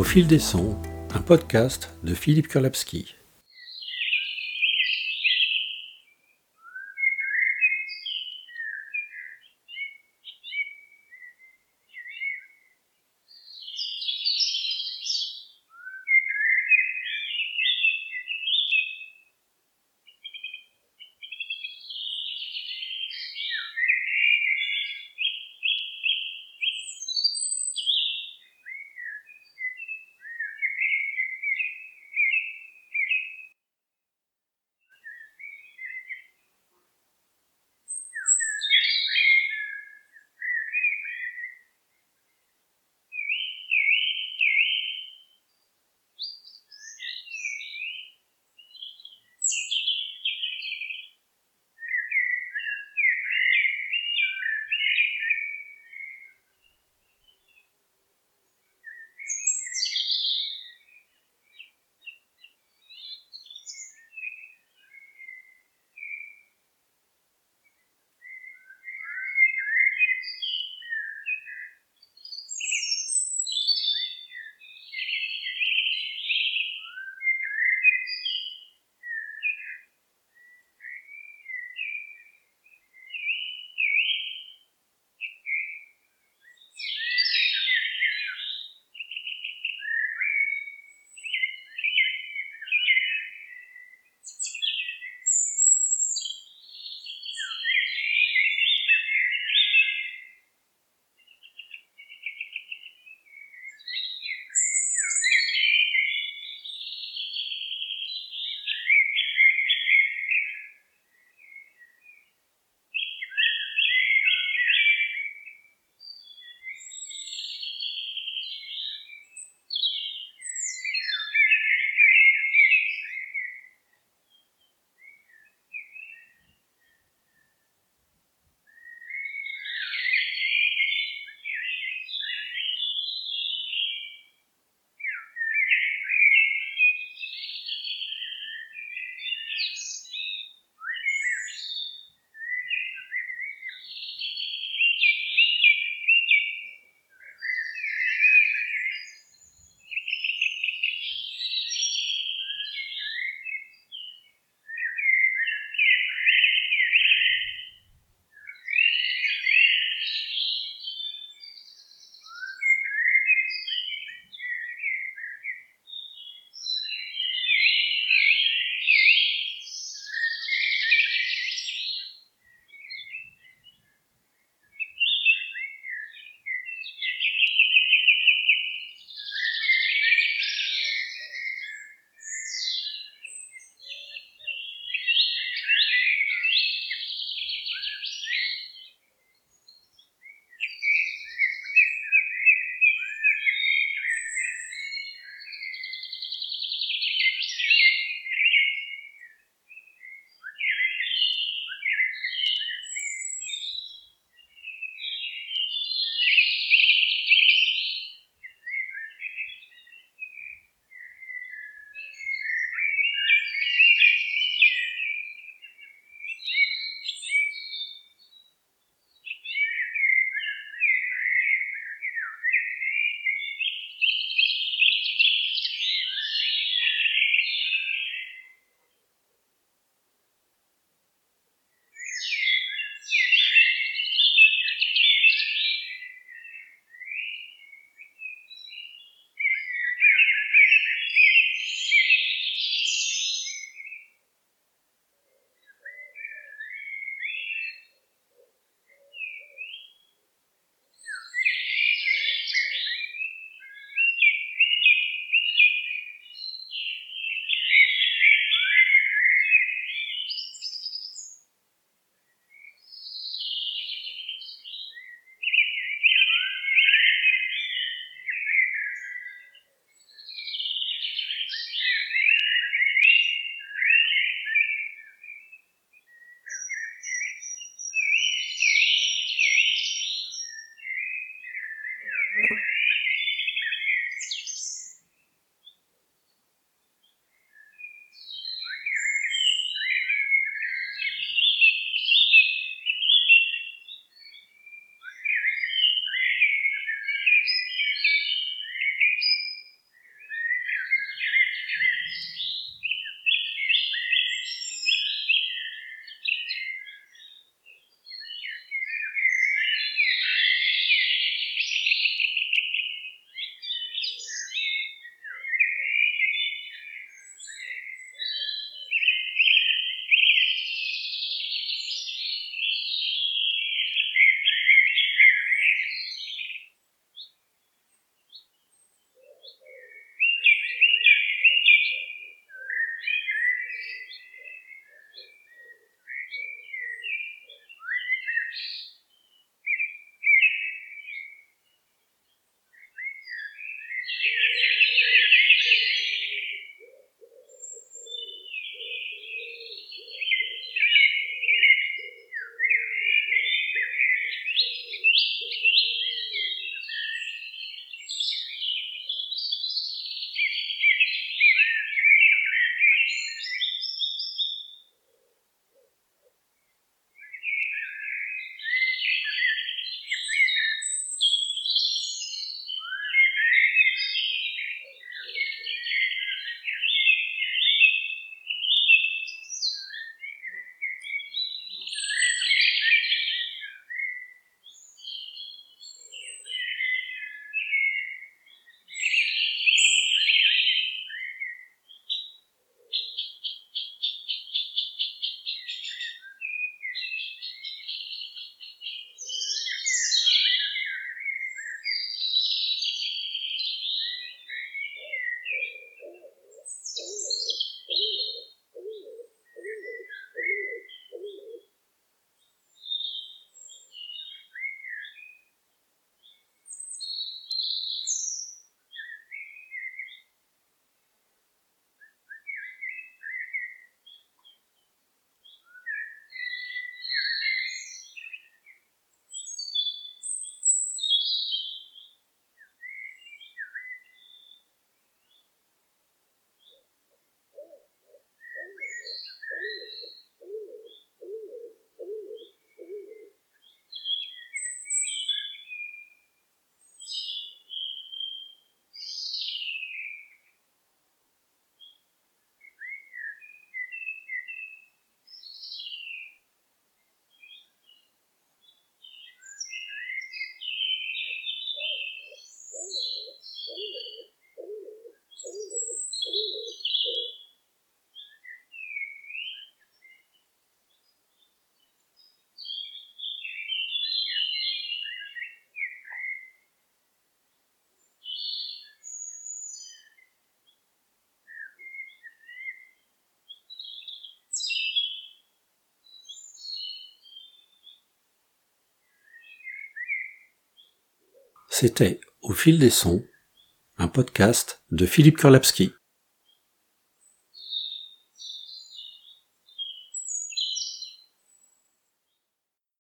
Au fil des sons, un podcast de Philippe Kurlapski. C'était Au fil des sons, un podcast de Philippe Kurlapski.